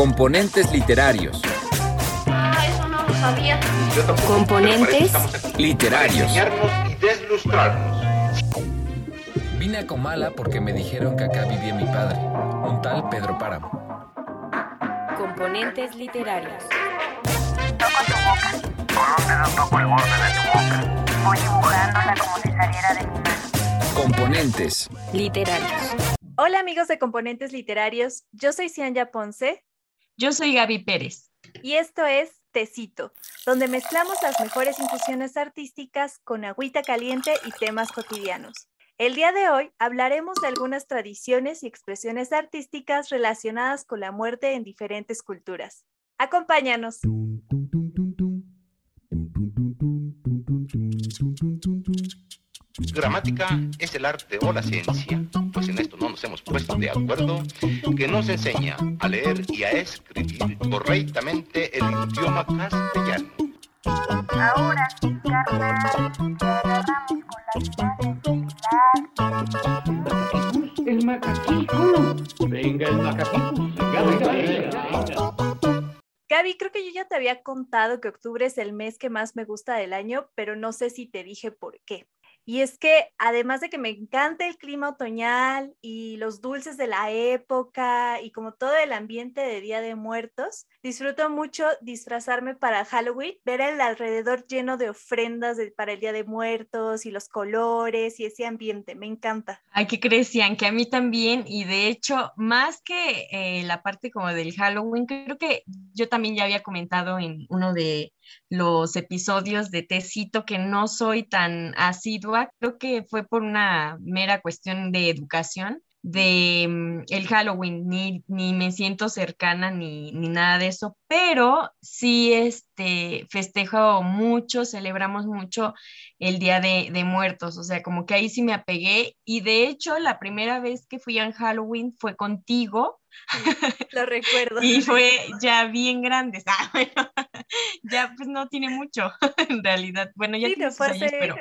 Componentes literarios. Ah, eso no lo sabía. Componentes Literarios. y deslustrarnos. Vine a Comala porque me dijeron que acá vivía mi padre, un tal Pedro Páramo. Componentes literarios. Toco tu boca. Con un dedo toco el borde de tu boca. Voy dibujándola como si saliera de mi mano. Componentes. Literarios. Hola amigos de Componentes Literarios, yo soy Cianya Ponce Yo soy Gaby Pérez. y esto es Tecito, donde mezclamos las mejores infusiones artísticas con agüita caliente y temas cotidianos. El día de hoy hablaremos de algunas tradiciones y expresiones artísticas relacionadas con la muerte en diferentes culturas. Acompáñanos. Gramática es el arte o la ciencia, pues nos hemos puesto de acuerdo, que nos enseña a leer y a escribir correctamente el idioma castellano. Ahora sí, carnal, con la idea de El macaquito. Venga, el macaquito. Venga, venga, venga. Gaby, creo que yo ya te había contado que octubre es el mes que más me gusta del año, pero no sé si te dije por qué. Y es que además de que me encanta el clima otoñal y los dulces de la época y como todo el ambiente de Día de Muertos, disfruto mucho disfrazarme para Halloween, ver el alrededor lleno de ofrendas para el Día de Muertos y los colores y ese ambiente, me encanta. Ay, ¿qué crecían? Que a mí también, y de hecho, más que eh, la parte como del Halloween, creo que yo también ya había comentado en uno de los episodios de Tecito que no soy tan asidua, creo que fue por una mera cuestión de educación de mm, el Halloween, ni, ni me siento cercana ni, ni nada de eso, pero sí este, festejo mucho, celebramos mucho el Día de, de Muertos, o sea, como que ahí sí me apegué y de hecho la primera vez que fui a Halloween fue contigo. Lo recuerdo. y fue ya bien grande, ah, bueno, ya pues no tiene mucho en realidad, bueno, ya Sí, tiene años, pero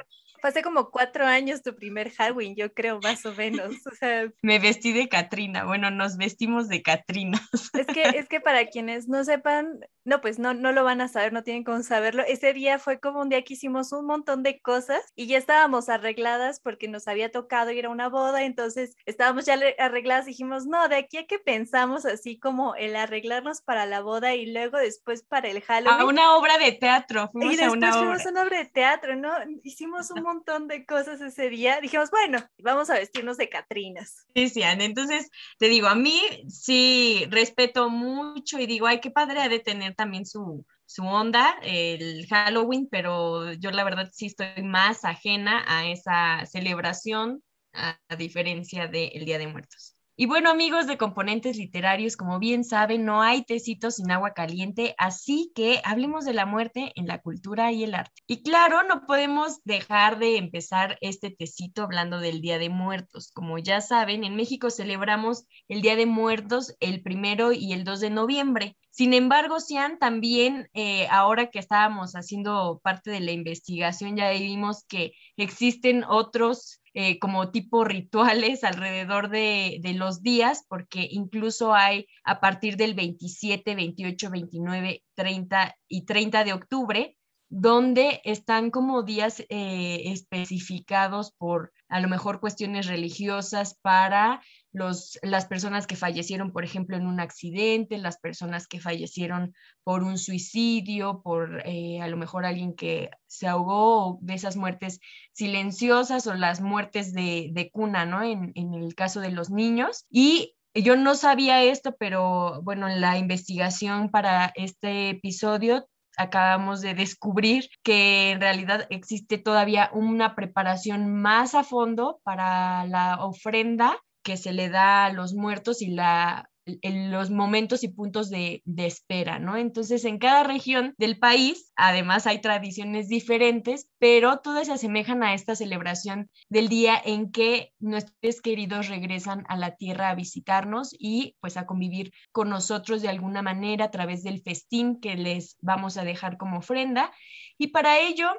hace como cuatro años tu primer Halloween, yo creo, más o menos. O sea, me vestí de Catrina, bueno, nos vestimos de Catrina. Es que, es que para quienes no sepan, no, pues no, no lo van a saber, no tienen cómo saberlo. Ese día fue como un día que hicimos un montón de cosas y ya estábamos arregladas porque nos había tocado ir a una boda, entonces estábamos ya arregladas y dijimos, no, de aquí a que pensamos así como el arreglarnos para la boda y luego después para el Halloween. A una obra de teatro, Y fuimos a después una obra. fuimos a una obra de teatro, ¿no? Hicimos un montón de cosas ese día. Dijimos, bueno, vamos a vestirnos de Catrinas. Cristian. Entonces, te digo, a mí sí respeto mucho y digo, ay, qué padre ha de tener también su, su onda el Halloween, pero yo la verdad sí estoy más ajena a esa celebración, a, diferencia del Día de Muertos. Y bueno, amigos de componentes literarios, como bien saben, no hay tecito sin agua caliente, así que hablemos de la muerte en la cultura y el arte. Y claro, no podemos dejar de empezar este tecito hablando del Día de Muertos. Como ya saben, en México celebramos el Día de Muertos el primero y el 2 de noviembre. Sin embargo, Cian, también eh, ahora que estábamos haciendo parte de la investigación, ya vimos que existen otros eh, como tipo rituales alrededor de, de los días, porque incluso hay a partir del 27, 28, 29, 30 y 30 de octubre, donde están como días eh, especificados por a lo mejor cuestiones religiosas para los, las personas que fallecieron, por ejemplo, en un accidente, las personas que fallecieron por un suicidio, por eh, a lo mejor alguien que se ahogó, de esas muertes silenciosas o las muertes de, de cuna, ¿no? En, en el caso de los niños. Y yo no sabía esto, pero bueno, en la investigación para este episodio acabamos de descubrir que en realidad existe todavía una preparación más a fondo para la ofrenda que se le da a los muertos y la, en los momentos y puntos de, de, espera, ¿no? Entonces, en cada región del país, además hay tradiciones diferentes, pero todas se asemejan a esta celebración del día en que nuestros queridos regresan a la tierra a visitarnos y pues a convivir con nosotros de alguna manera a través del festín que les vamos a dejar como ofrenda. Y para ello,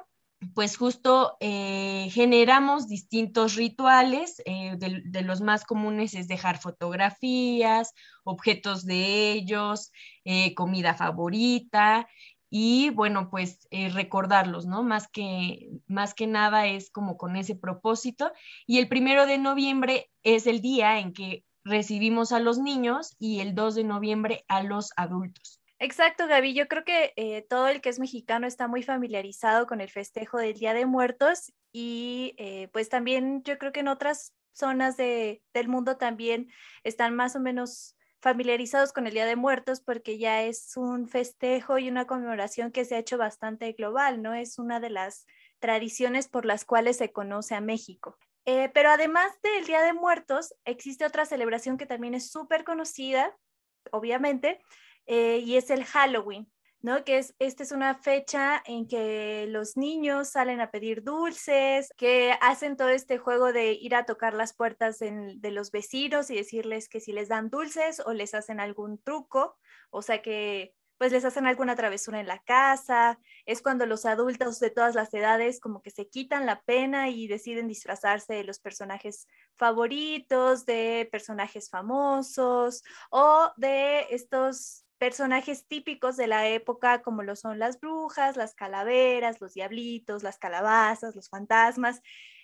pues justo eh, generamos distintos rituales, eh, de, los más comunes es dejar fotografías, objetos de ellos, eh, comida favorita y bueno, pues recordarlos, ¿no? Más que, más que nada es como con ese propósito. Y el primero de noviembre es el día en que recibimos a los niños y el 2 de noviembre a los adultos. Exacto, Gaby. Yo creo que eh, todo el que es mexicano está muy familiarizado con el festejo del Día de Muertos y eh, pues también yo creo que en otras zonas de, del mundo también están más o menos familiarizados con el Día de Muertos porque ya es un festejo y una conmemoración que se ha hecho bastante global, ¿no? Es una de las tradiciones por las cuales se conoce a México. Eh, pero además del Día de Muertos, existe otra celebración que también es súper conocida, obviamente, eh, y es el Halloween, ¿no? Que es, esta es una fecha en que los niños salen a pedir dulces, que hacen todo este juego de ir a tocar las puertas de los vecinos y decirles que si les dan dulces o les hacen algún truco, o sea que pues les hacen alguna travesura en la casa, es cuando los adultos de todas las edades como que se quitan la pena y deciden disfrazarse de los personajes favoritos, de personajes famosos o de estos personajes típicos de la época como lo son las brujas, las calaveras, los diablitos, las calabazas, los fantasmas,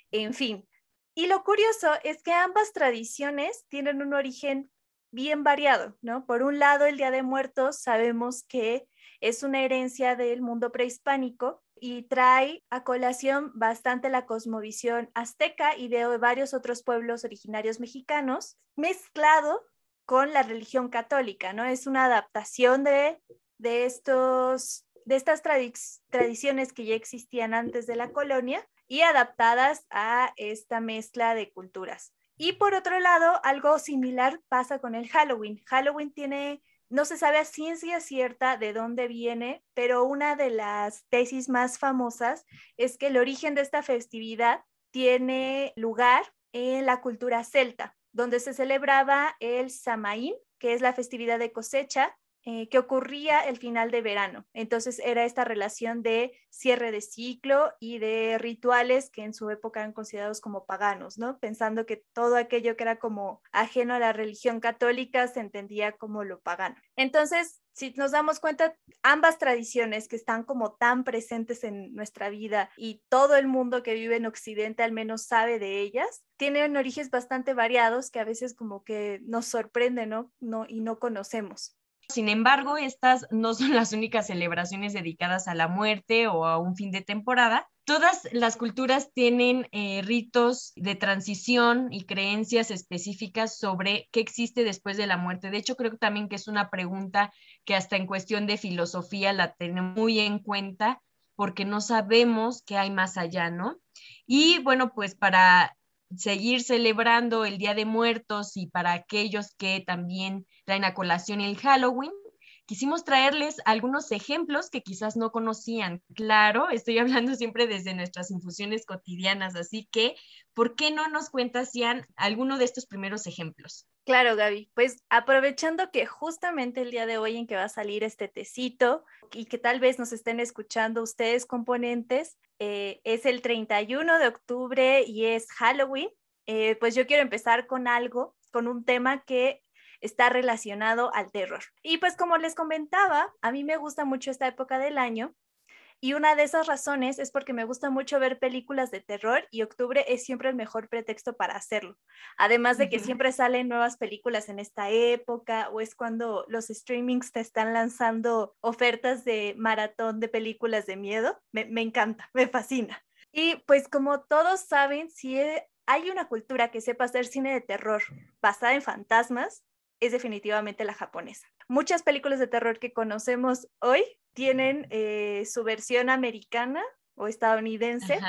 en fin. Y lo curioso es que ambas tradiciones tienen un origen bien variado, ¿no? Por un lado, el Día de Muertos sabemos que es una herencia del mundo prehispánico y trae a colación bastante la cosmovisión azteca y de varios otros pueblos originarios mexicanos, mezclado con la religión católica, ¿no? Es una adaptación de, de, estos, de estas tradiciones que ya existían antes de la colonia y adaptadas a esta mezcla de culturas. Y por otro lado, algo similar pasa con el Halloween. Halloween tiene, no se sabe a ciencia cierta de dónde viene, pero una de las tesis más famosas es que el origen de esta festividad tiene lugar en la cultura celta donde se celebraba el Samaín, que es la festividad de cosecha, eh, que ocurría el final de verano. Entonces era esta relación de cierre de ciclo y de rituales que en su época eran considerados como paganos, ¿no? Pensando que todo aquello que era como ajeno a la religión católica se entendía como lo pagano. Entonces, si nos damos cuenta, ambas tradiciones que están como tan presentes en nuestra vida y todo el mundo que vive en Occidente al menos sabe de ellas, tienen orígenes bastante variados que a veces como que nos sorprenden, ¿no? no y no conocemos. Sin embargo, estas no son las únicas celebraciones dedicadas a la muerte o a un fin de temporada. Todas las culturas tienen eh, ritos de transición y creencias específicas sobre qué existe después de la muerte. De hecho, creo también que es una pregunta que hasta en cuestión de filosofía la tenemos muy en cuenta porque no sabemos qué hay más allá, ¿no? Y bueno, pues para seguir celebrando el Día de Muertos y para aquellos que también traen a colación el Halloween, quisimos traerles algunos ejemplos que quizás no conocían. Claro, estoy hablando siempre desde nuestras infusiones cotidianas, así que, ¿por qué no nos cuentas, Ian, alguno de estos primeros ejemplos? Claro, Gaby. Pues aprovechando que justamente el día de hoy en que va a salir este tecito y que tal vez nos estén escuchando ustedes componentes, eh, es el 31 de octubre y es Halloween, eh, pues yo quiero empezar con algo, con un tema que está relacionado al terror. Y pues como les comentaba, a mí me gusta mucho esta época del año y una de esas razones es porque me gusta mucho ver películas de terror y octubre es siempre el mejor pretexto para hacerlo. Además de que siempre salen nuevas películas en esta época o es cuando los streamings te están lanzando ofertas de maratón de películas de miedo. Me, me encanta, me fascina. Y pues como todos saben, si hay una cultura que sepa hacer cine de terror basada en fantasmas, es definitivamente la japonesa. Muchas películas de terror que conocemos hoy tienen eh, su versión americana o estadounidense,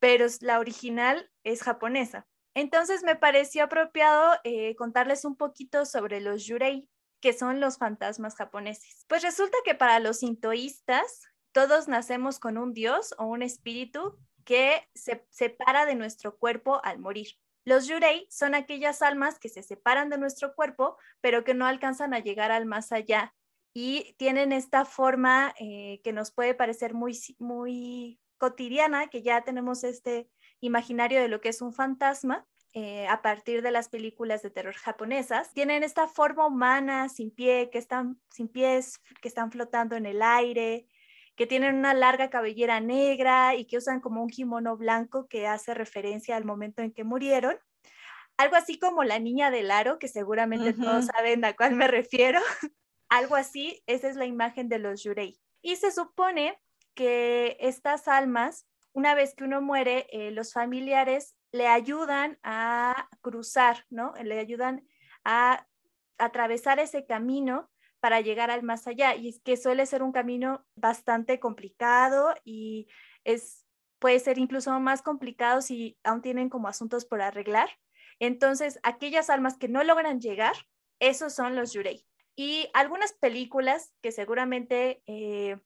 pero la original es japonesa. Entonces me pareció apropiado eh, contarles un poquito sobre los yurei, que son los fantasmas japoneses. Pues resulta que para los sintoístas, todos nacemos con un dios o un espíritu que se separa de nuestro cuerpo al morir. Los yurei son aquellas almas que se separan de nuestro cuerpo, pero que no alcanzan a llegar al más allá y tienen esta forma eh, que nos puede parecer muy, muy cotidiana, que ya tenemos este imaginario de lo que es un fantasma, eh, a partir de las películas de terror japonesas, tienen esta forma humana, sin pie, que están sin pies, que están flotando en el aire, que tienen una larga cabellera negra y que usan como un kimono blanco que hace referencia al momento en que murieron. Algo así como la niña del aro, que seguramente todos saben a cuál me refiero. Algo así, esa es la imagen de los yurei. Y se supone que estas almas, una vez que uno muere, eh, los familiares le ayudan a cruzar, ¿no? Le ayudan a atravesar ese camino para llegar al más allá. Y es que suele ser un camino bastante complicado y es, puede ser incluso más complicado si aún tienen como asuntos por arreglar. Entonces, aquellas almas que no logran llegar, esos son los yurei. Y algunas películas que seguramente eh,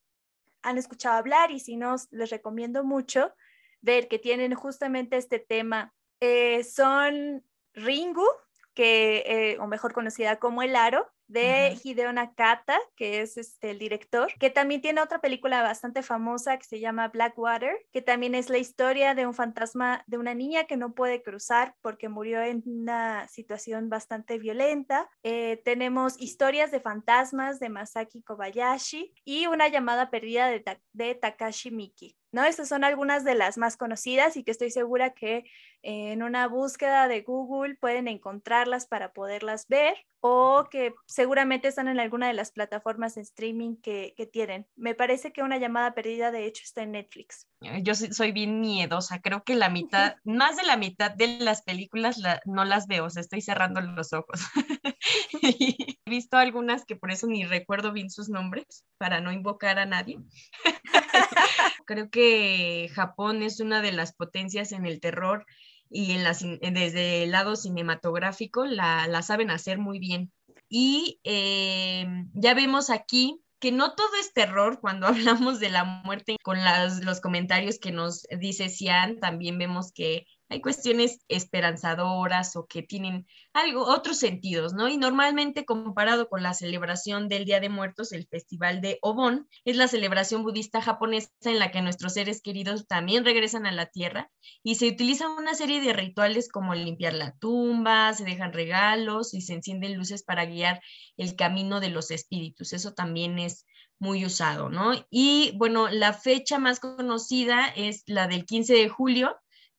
han escuchado hablar y si no, les recomiendo mucho, ver que tienen justamente este tema eh, son Ringu, que, eh, o mejor conocida como El Aro, de Hideo Nakata, que es este, el director, que también tiene otra película bastante famosa que se llama Blackwater, que también es la historia de un fantasma de una niña que no puede cruzar porque murió en una situación bastante violenta. Eh, tenemos historias de fantasmas de Masaki Kobayashi y una llamada perdida de, de Takashi Miki. ¿No? Estas son algunas de las más conocidas y que estoy segura que en una búsqueda de Google pueden encontrarlas para poderlas ver o que seguramente están en alguna de las plataformas de streaming que, tienen. Me parece que una llamada perdida de hecho está en Netflix. Yo soy bien miedosa, creo que la mitad, más de la mitad de las películas no las veo, o sea, estoy cerrando los ojos. He visto algunas que por eso ni recuerdo bien sus nombres, para no invocar a nadie. creo que Japón es una de las potencias en el terror y en las, desde el lado cinematográfico la, la saben hacer muy bien. Y eh, ya vemos aquí que no todo es terror cuando hablamos de la muerte con los comentarios que nos dice Cian, también vemos que hay cuestiones esperanzadoras o que tienen algo, otros sentidos, ¿no? Y normalmente comparado con la celebración del Día de Muertos, el Festival de Obon es la celebración budista japonesa en la que nuestros seres queridos también regresan a la tierra y se utilizan una serie de rituales como limpiar la tumba, se dejan regalos y se encienden luces para guiar el camino de los espíritus. Eso también es muy usado, ¿no? Y bueno, la fecha más conocida es la del 15 de julio,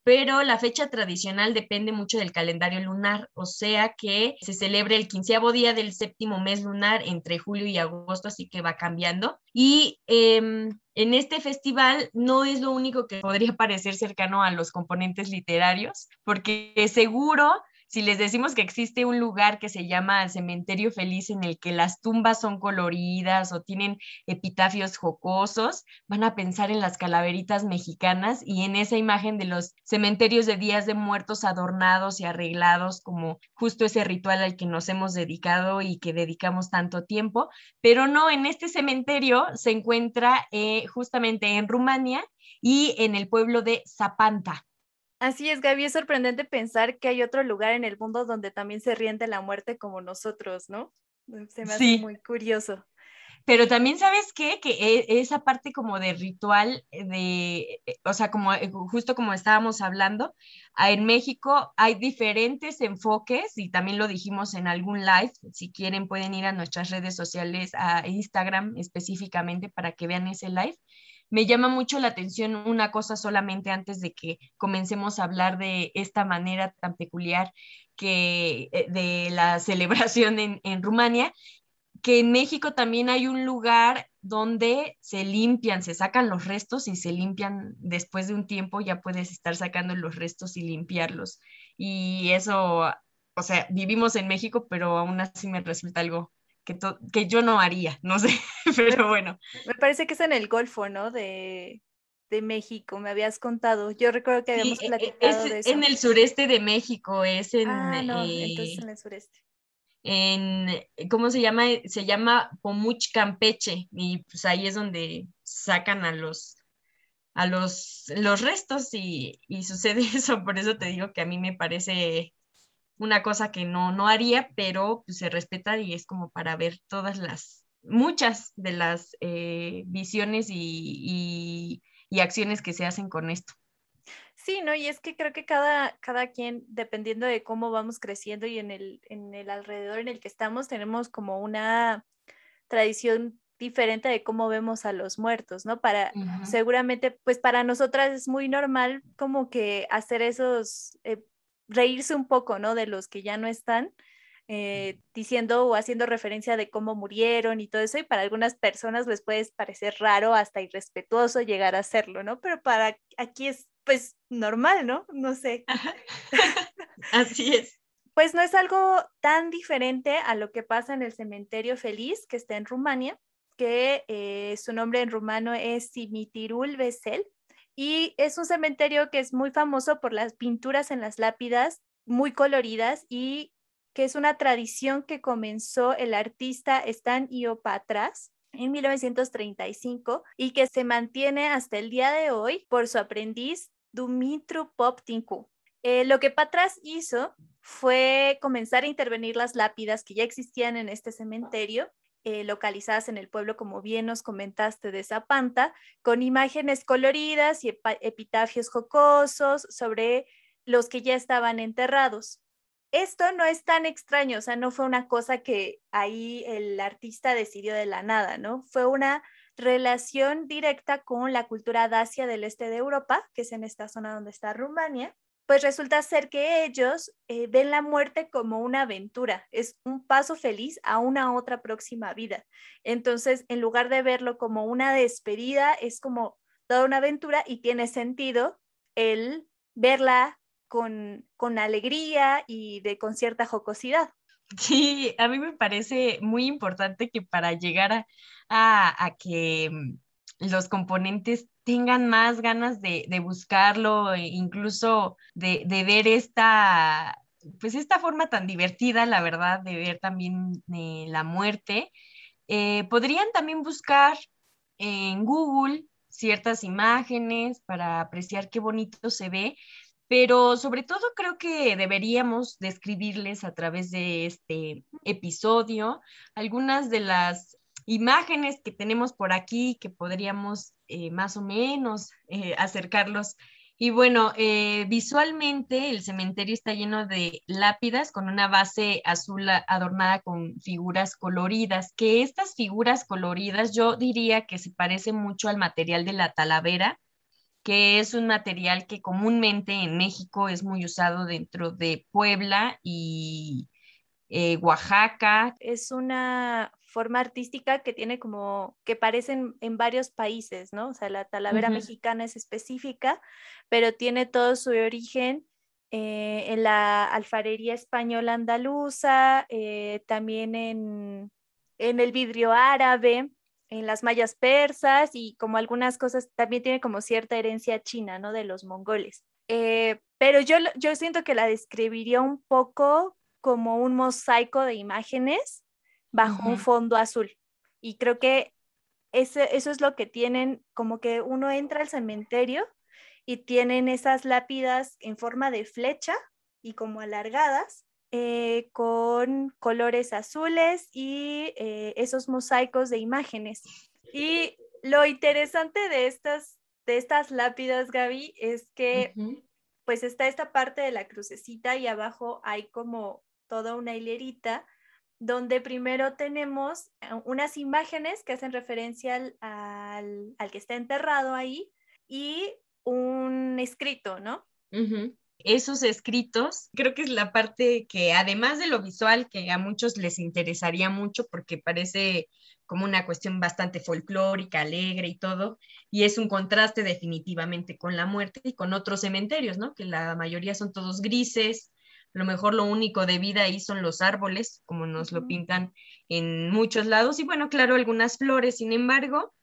pero la fecha tradicional depende mucho del calendario lunar, o sea que se celebra el quinceavo día del séptimo mes lunar entre julio y agosto, así que va cambiando. Y em, en este festival no es lo único que podría parecer cercano a los componentes literarios, porque seguro si les decimos que existe un lugar que se llama Cementerio Feliz en el que las tumbas son coloridas o tienen epitafios jocosos, van a pensar en las calaveritas mexicanas y en esa imagen de los cementerios de días de muertos adornados y arreglados como justo ese ritual al que nos hemos dedicado y que dedicamos tanto tiempo. Pero no, en este cementerio se encuentra eh, justamente en Rumania y en el pueblo de Zapanta. Así es, Gaby, es sorprendente pensar que hay otro lugar en el mundo donde también se ríen de la muerte como nosotros, ¿no? Se me hace muy curioso. Pero también sabes qué, que e, esa parte como de ritual, de, eh, o sea, como eh, justo como estábamos hablando, en México hay diferentes enfoques y también lo dijimos en algún live, si quieren pueden ir a nuestras redes sociales, a Instagram específicamente para que vean ese live me llama mucho la atención una cosa solamente antes de que comencemos a hablar de esta manera tan peculiar que eh, de la celebración en, en Rumania, que en México también hay un lugar donde se limpian, se sacan los restos y se limpian después de un tiempo, ya puedes estar sacando los restos y limpiarlos. Y eso, o sea, vivimos en México, pero aún así me resulta algo que, yo no haría, no sé, pero bueno. Me parece que es en el Golfo, ¿no? De, México, me habías contado. Yo recuerdo que habíamos e, e, platicado es de eso. En el sureste de México, es en. Ah, no, entonces en el sureste. En, ¿cómo se llama? Se llama Pomuch Campeche, y pues ahí es donde sacan a los a los, los restos y, y sucede eso, por eso te digo que a mí me parece una cosa que no, no haría, pero pues, se respeta y es como para ver todas las, muchas de las eh, visiones y, y acciones que se hacen con esto. Sí, ¿no? Y es que creo que cada, cada quien, dependiendo de cómo vamos creciendo y en el, en el alrededor en el que estamos, tenemos como una tradición diferente de cómo vemos a los muertos, ¿no? Para, seguramente, pues para nosotras es muy normal como que hacer esos, eh, reírse un poco, ¿no? De los que ya no están, eh, diciendo o haciendo referencia de cómo murieron y todo eso, y para algunas personas les puede parecer raro, hasta irrespetuoso llegar a hacerlo, ¿no? Pero para aquí es, pues, normal, ¿no? No sé. Así es. Pues no es algo tan diferente a lo que pasa en el cementerio feliz que está en Rumania, que eh, su nombre en rumano es Simitirul Vesel, y es un cementerio que es muy famoso por las pinturas en las lápidas muy coloridas y que es una tradición que comenzó el artista Stan Iopatras en 1935 y que se mantiene hasta el día de hoy por su aprendiz Dumitru Poptinku. Eh, lo que Patras hizo fue comenzar a intervenir las lápidas que ya existían en este cementerio eh, localizadas en el pueblo, como bien nos comentaste, de Zapanta, con imágenes coloridas y epitafios jocosos sobre los que ya estaban enterrados. Esto no es tan extraño, o sea, no fue una cosa que ahí el artista decidió de la nada, ¿no? Fue una relación directa con la cultura dacia del este de Europa, que es en esta zona donde está Rumania, pues resulta ser que ellos eh, ven la muerte como una aventura, es un paso feliz a una otra próxima vida. Entonces, en lugar de verlo como una despedida, es como toda una aventura y tiene sentido el verla con, con alegría y de con cierta jocosidad. Sí, a mí me parece muy importante que para llegar a, a, a que mm, los componentes tengan más ganas de, buscarlo, e incluso de, ver esta, pues esta forma tan divertida, la verdad, de ver también eh, la muerte. Eh, podrían también buscar en Google ciertas imágenes para apreciar qué bonito se ve, pero sobre todo creo que deberíamos describirles a través de este episodio algunas de las imágenes que tenemos por aquí que podríamos eh, más o menos eh, acercarlos. Y bueno, eh, visualmente el cementerio está lleno de lápidas con una base azul adornada con figuras coloridas, que estas figuras coloridas yo diría que se parece mucho al material de la talavera, que es un material que comúnmente en México es muy usado dentro de Puebla y Oaxaca. Es una forma artística que tiene como, que parecen en varios países, ¿no? O sea, la talavera mexicana es específica, pero tiene todo su origen eh, en la alfarería española andaluza, eh, también en, en el vidrio árabe, en las mallas persas y como algunas cosas, también tiene como cierta herencia china, ¿no? De los mongoles. Eh, pero yo, yo siento que la describiría un poco como un mosaico de imágenes bajo un fondo azul. Y creo que ese, eso es lo que tienen, como que uno entra al cementerio y tienen esas lápidas en forma de flecha y como alargadas, eh, con colores azules y eh, esos mosaicos de imágenes. Y lo interesante de estas, de estas lápidas, Gaby, es que pues está esta parte de la crucecita y abajo hay como toda una hilerita donde primero tenemos eh, unas imágenes que hacen referencia al, que está enterrado ahí y un escrito, ¿no? Esos escritos, creo que es la parte que además de lo visual, que a muchos les interesaría mucho porque parece como una cuestión bastante folclórica, alegre y todo, y es un contraste definitivamente con la muerte y con otros cementerios, ¿no? Que la mayoría son todos grises, lo mejor lo único de vida ahí son los árboles, como nos lo pintan en muchos lados, y bueno, claro, algunas flores, sin embargo,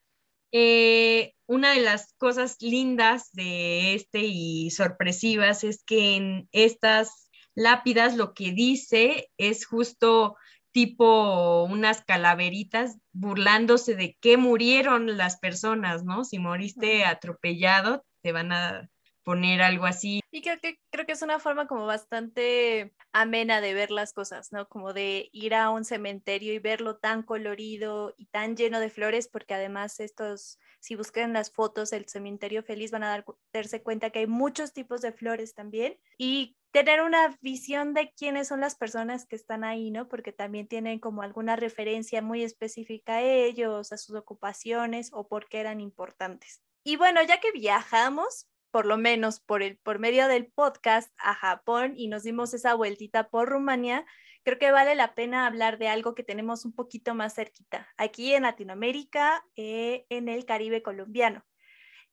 eh, una de las cosas lindas de este y sorpresivas es que en estas lápidas lo que dice es justo tipo unas calaveritas burlándose de qué murieron las personas, ¿no? Si moriste atropellado, te van a poner algo así. Y creo que, creo que es una forma como bastante amena de ver las cosas, ¿no? Como de ir a un cementerio y verlo tan colorido y tan lleno de flores, porque además estos, si buscan las fotos del cementerio feliz, van a dar, darse cuenta que hay muchos tipos de flores también. Y tener una visión de quiénes son las personas que están ahí, ¿no? Porque también tienen como alguna referencia muy específica a ellos, a sus ocupaciones o por qué eran importantes. Y bueno, ya que viajamos, por lo menos por, el, por medio del podcast a Japón y nos dimos esa vueltita por Rumanía, creo que vale la pena hablar de algo que tenemos un poquito más cerquita, aquí en Latinoamérica, eh, en el Caribe colombiano.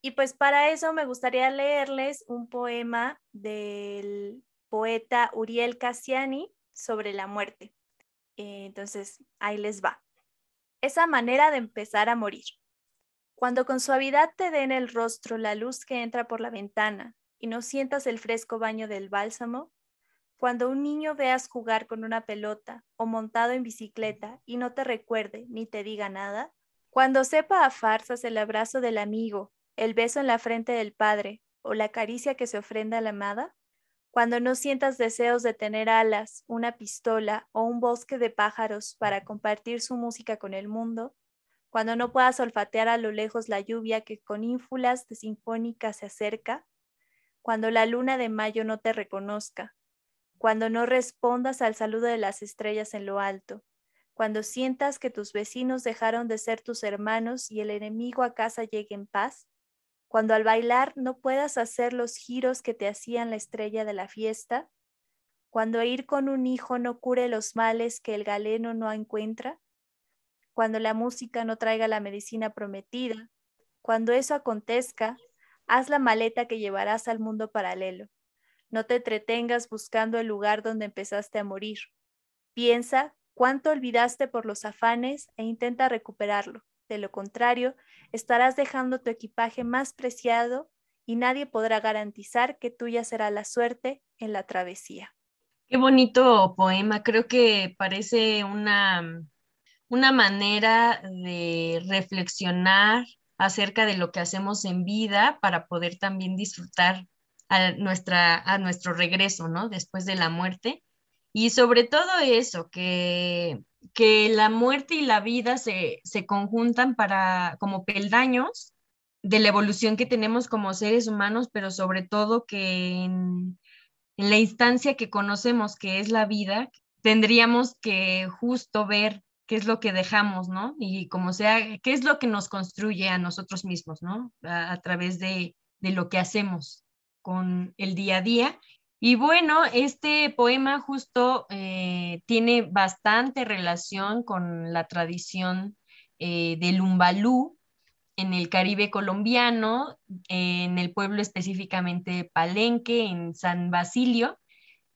Y pues para eso me gustaría leerles un poema del poeta Uriel Cassiani sobre la muerte. Eh, entonces, ahí les va. Esa manera de empezar a morir. Cuando con suavidad te den el rostro la luz que entra por la ventana y no sientas el fresco baño del bálsamo, cuando un niño veas jugar con una pelota o montado en bicicleta y no te recuerde ni te diga nada, cuando sepa a farsas el abrazo del amigo, el beso en la frente del padre o la caricia que se ofrenda a la amada, cuando no sientas deseos de tener alas, una pistola o un bosque de pájaros para compartir su música con el mundo, cuando no puedas olfatear a lo lejos la lluvia que con ínfulas de sinfónica se acerca, cuando la luna de mayo no te reconozca, cuando no respondas al saludo de las estrellas en lo alto, cuando sientas que tus vecinos dejaron de ser tus hermanos y el enemigo a casa llegue en paz, cuando al bailar no puedas hacer los giros que te hacían la estrella de la fiesta, cuando ir con un hijo no cure los males que el galeno no encuentra, cuando la música no traiga la medicina prometida. Cuando eso acontezca, haz la maleta que llevarás al mundo paralelo. No te entretengas buscando el lugar donde empezaste a morir. Piensa cuánto olvidaste por los afanes e intenta recuperarlo. De lo contrario, estarás dejando tu equipaje más preciado y nadie podrá garantizar que tuya será la suerte en la travesía. Qué bonito poema, creo que parece una una manera de reflexionar acerca de lo que hacemos en vida para poder también disfrutar a, nuestra, a nuestro regreso, ¿no? Después de la muerte. Y sobre todo eso, que, que la muerte y la vida se, se conjuntan para, como peldaños de la evolución que tenemos como seres humanos, pero sobre todo que en, en la instancia que conocemos que es la vida, tendríamos que justo ver qué es lo que dejamos, ¿no? Y como sea, qué es lo que nos construye a nosotros mismos, ¿no? A, través de, lo que hacemos con el día a día. Y bueno, este poema justo eh, tiene bastante relación con la tradición eh, del umbalú en el Caribe colombiano, en el pueblo específicamente Palenque, en San Basilio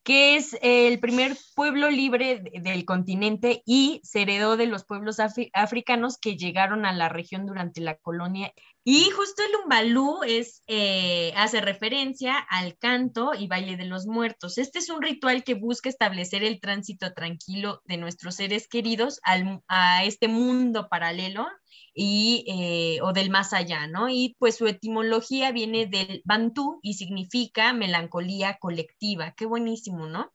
que es el primer pueblo libre del continente y se heredó de los pueblos africanos que llegaron a la región durante la colonia. Y justo el umbalú es, eh, hace referencia al canto y baile de los muertos. Este es un ritual que busca establecer el tránsito tranquilo de nuestros seres queridos a este mundo paralelo y, eh, o del más allá, ¿no? Y pues su etimología viene del bantú y significa melancolía colectiva. Qué buenísimo, ¿no?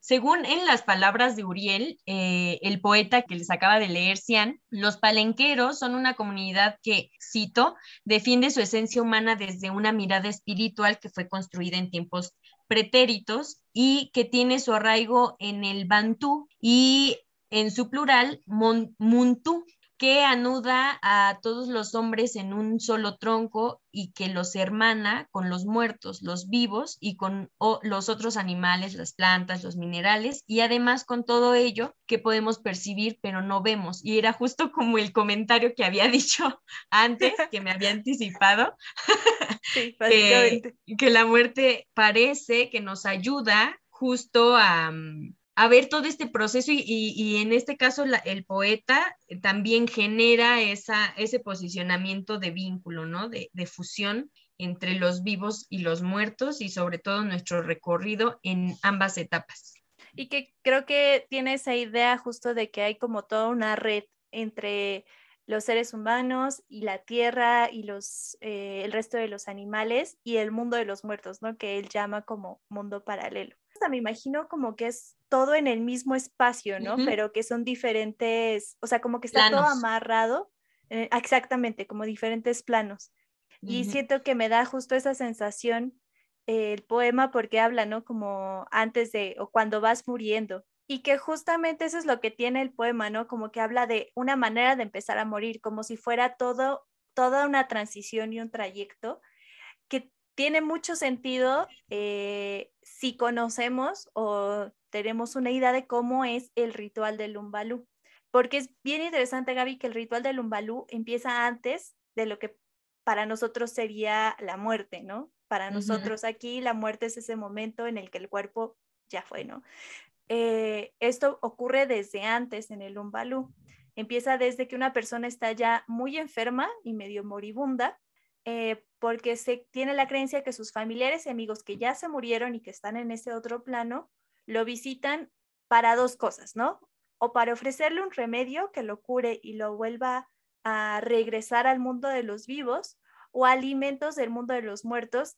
Según en las palabras de Uriel, eh, el poeta que les acaba de leer, Cian, los palenqueros son una comunidad que, cito, defiende su esencia humana desde una mirada espiritual que fue construida en tiempos pretéritos y que tiene su arraigo en el bantú y en su plural, muntú, que anuda a todos los hombres en un solo tronco y que los hermana con los muertos, los vivos y con los otros animales, las plantas, los minerales y además con todo ello que podemos percibir pero no vemos. Y era justo como el comentario que había dicho antes, que me había anticipado, que, que la muerte parece que nos ayuda justo a, mm, a ver todo este proceso y, en este caso el poeta también genera esa, ese posicionamiento de vínculo, ¿no? De, fusión entre los vivos y los muertos y sobre todo nuestro recorrido en ambas etapas. Y que creo que tiene esa idea justo de que hay como toda una red entre los seres humanos y la tierra y los, eh, el resto de los animales y el mundo de los muertos, ¿no? Que él llama como mundo paralelo. Hasta me imagino como que es todo en el mismo espacio, ¿no? Pero que son diferentes, o sea, como que está todo Planos. amarrado, eh, exactamente, como diferentes planos. Y siento que me da justo esa sensación eh, el poema porque habla, ¿no? Como antes de o cuando vas muriendo. Y que justamente eso es lo que tiene el poema, ¿no? Como que habla de una manera de empezar a morir, como si fuera todo, toda una transición y un trayecto tiene mucho sentido eh, si conocemos o tenemos una idea de cómo es el ritual del Lumbalú. Porque es bien interesante, Gaby, que el ritual del Lumbalú empieza antes de lo que para nosotros sería la muerte, ¿no? Para nosotros aquí la muerte es ese momento en el que el cuerpo ya fue, ¿no? Eh, esto ocurre desde antes en el Umbalú. Empieza desde que una persona está ya muy enferma y medio moribunda, eh, porque se tiene la creencia que sus familiares y amigos que ya se murieron y que están en ese otro plano, lo visitan para dos cosas, ¿no? O para ofrecerle un remedio que lo cure y lo vuelva a regresar al mundo de los vivos, o alimentos del mundo de los muertos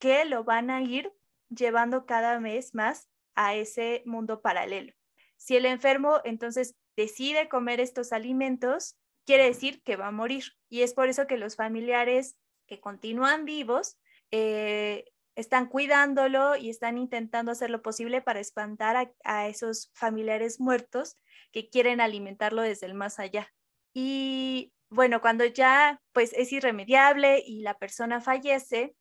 que lo van a ir llevando cada vez más a ese mundo paralelo. Si el enfermo entonces decide comer estos alimentos, quiere decir que va a morir. Y es por eso que los familiares que continúan vivos eh, están cuidándolo y están intentando hacer lo posible para espantar a, a, esos familiares muertos que quieren alimentarlo desde el más allá. Y bueno, cuando ya pues es irremediable y la persona fallece,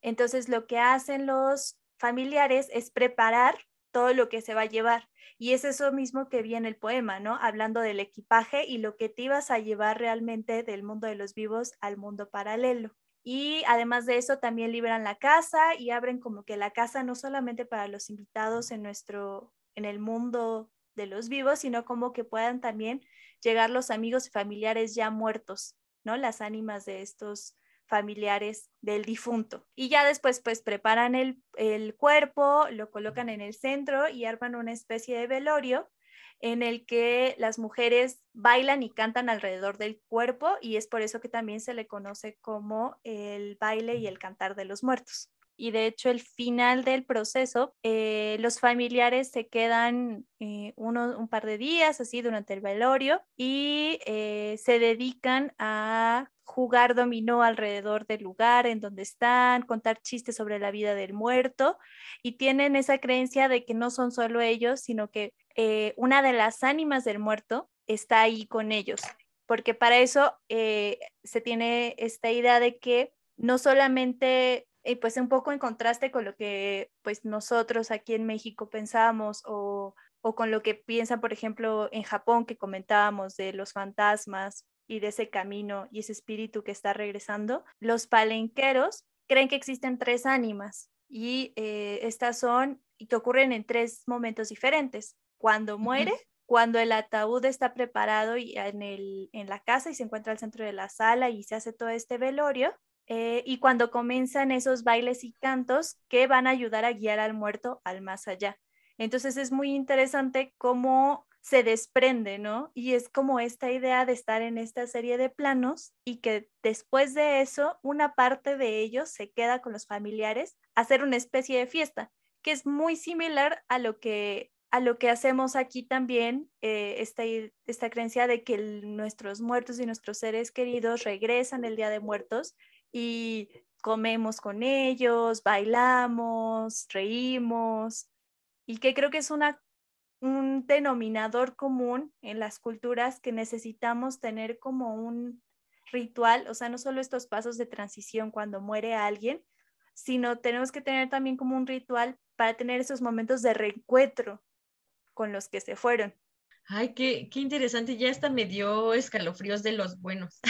entonces lo que hacen los familiares es preparar todo lo que se va a llevar. Y es eso mismo que vi en el poema, ¿no? Hablando del equipaje y lo que te ibas a llevar realmente del mundo de los vivos al mundo paralelo. Y además de eso, también liberan la casa y abren como que la casa no solamente para los invitados en nuestro, en el mundo de los vivos, sino como que puedan también llegar los amigos y familiares ya muertos, ¿no? Las ánimas de estos familiares del difunto. Y ya después pues preparan el, el, cuerpo, lo colocan en el centro y arman una especie de velorio en el que las mujeres bailan y cantan alrededor del cuerpo y es por eso que también se le conoce como el baile y el cantar de los muertos. Y de hecho el final del proceso, eh, los familiares se quedan eh, un par de días así durante el velorio y eh, se dedican a jugar dominó alrededor del lugar en donde están, contar chistes sobre la vida del muerto y tienen esa creencia de que no son solo ellos, sino que eh, una de las ánimas del muerto está ahí con ellos, porque para eso se tiene esta idea de que no solamente, eh, pues un poco en contraste con lo que pues nosotros aquí en México pensamos o, o con lo que piensan, por ejemplo, en Japón que comentábamos de los fantasmas y de ese camino y ese espíritu que está regresando, los palenqueros creen que existen tres ánimas y eh, estas son y que ocurren en tres momentos diferentes. Cuando muere, uh -huh. cuando el ataúd está preparado y en, el, en, la casa y se encuentra al centro de la sala y se hace todo este velorio, eh, y cuando comienzan esos bailes y cantos que van a ayudar a guiar al muerto al más allá. Entonces es muy interesante cómo se desprende, ¿no? Y es como esta idea de estar en esta serie de planos y que después de eso una parte de ellos se queda con los familiares a hacer una especie de fiesta, que es muy similar a lo que a lo que hacemos aquí también, eh, esta, esta creencia de que nuestros muertos y nuestros seres queridos regresan el Día de Muertos y comemos con ellos, bailamos, reímos, y que creo que es una un denominador común en las culturas que necesitamos tener como un ritual, o sea, no solo estos pasos de transición cuando muere alguien, sino tenemos que tener también como un ritual para tener esos momentos de reencuentro con los que se fueron. Ay, qué, qué interesante, ya hasta me dio escalofríos de los buenos.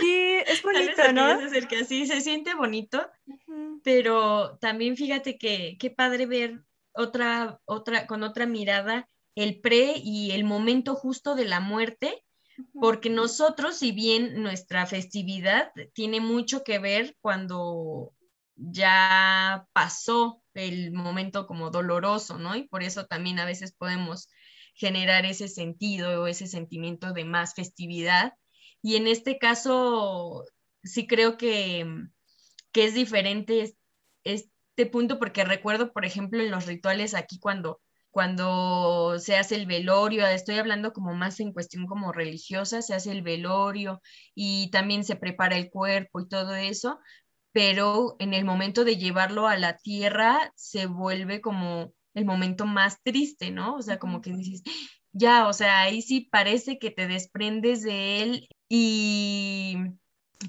Sí, es bonito, ¿no? Que así se siente bonito, uh -huh. pero también fíjate que qué padre ver otra, otra, con otra mirada el pre y el momento justo de la muerte, porque nosotros, si bien nuestra festividad tiene mucho que ver cuando ya pasó el momento como doloroso, ¿no? Y por eso también a veces podemos generar ese sentido o ese sentimiento de más festividad, Y en este caso, sí creo que, que es diferente este punto, porque recuerdo, por ejemplo, en los rituales aquí cuando cuando se hace el velorio, estoy hablando como más en cuestión como religiosa, se hace el velorio y también se prepara el cuerpo y todo eso, pero en el momento de llevarlo a la tierra se vuelve como el momento más triste, ¿no? O sea, como que dices, ya, o sea, ahí sí parece que te desprendes de él y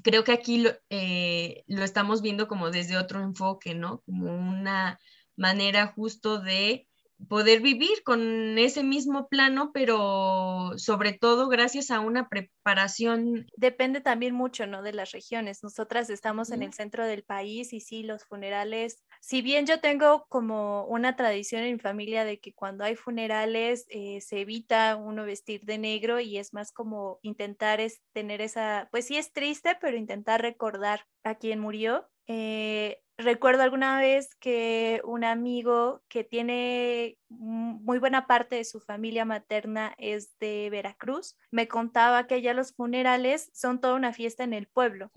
creo que aquí lo, eh, lo estamos viendo como desde otro enfoque, ¿no? Como una manera justo de poder vivir con ese mismo plano, pero sobre todo gracias a una preparación. Depende también mucho, ¿no? De las regiones. Nosotras estamos en el centro del país y sí, los funerales, si bien yo tengo como una tradición en mi familia de que cuando hay funerales eh, se evita uno vestir de negro y es más como intentar es tener esa, pues sí es triste, pero intentar recordar a quien murió. Eh, recuerdo alguna vez que un amigo que tiene muy buena parte de su familia materna es de Veracruz, me contaba que allá los funerales son toda una fiesta en el pueblo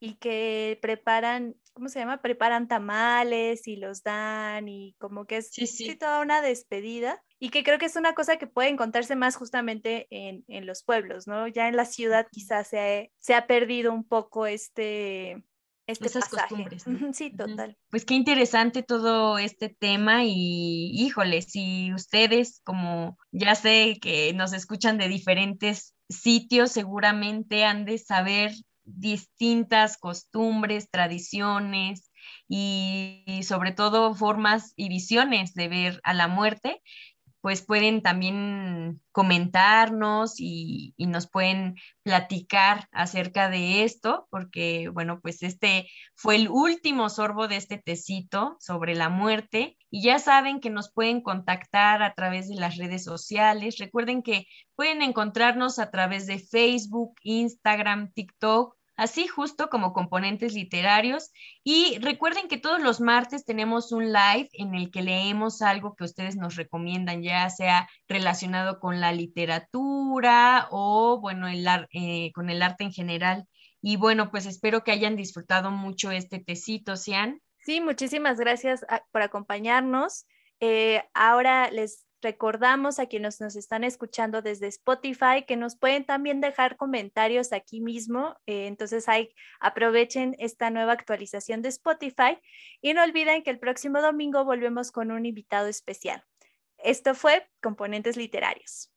y que preparan, ¿cómo se llama? Preparan tamales y los dan y como que es toda una despedida y que creo que es una cosa que puede encontrarse más justamente en, en los pueblos, ¿no? Ya en la ciudad quizás se se ha perdido un poco este este esas costumbres. Sí, total. Pues qué interesante todo este tema y híjole, si ustedes como ya sé que nos escuchan de diferentes sitios, seguramente han de saber distintas costumbres, tradiciones y sobre todo formas y visiones de ver a la muerte pues pueden también comentarnos y, nos pueden platicar acerca de esto, porque bueno, pues este fue el último sorbo de este tecito sobre la muerte y ya saben que nos pueden contactar a través de las redes sociales. Recuerden que pueden encontrarnos a través de Facebook, Instagram, TikTok así justo como componentes literarios. Y recuerden que todos los martes tenemos un live en el que leemos algo que ustedes nos recomiendan, ya sea relacionado con la literatura o, bueno, el, eh, con el arte en general. Y bueno, pues espero que hayan disfrutado mucho este tecito, Sian. Sí, muchísimas gracias ah, por acompañarnos. Eh, ahora les Recordamos a quienes nos están escuchando desde Spotify que nos pueden también dejar comentarios aquí mismo. Eh, entonces, hay, aprovechen esta nueva actualización de Spotify y no olviden que el próximo domingo volvemos con un invitado especial. Esto fue Componentes Literarios.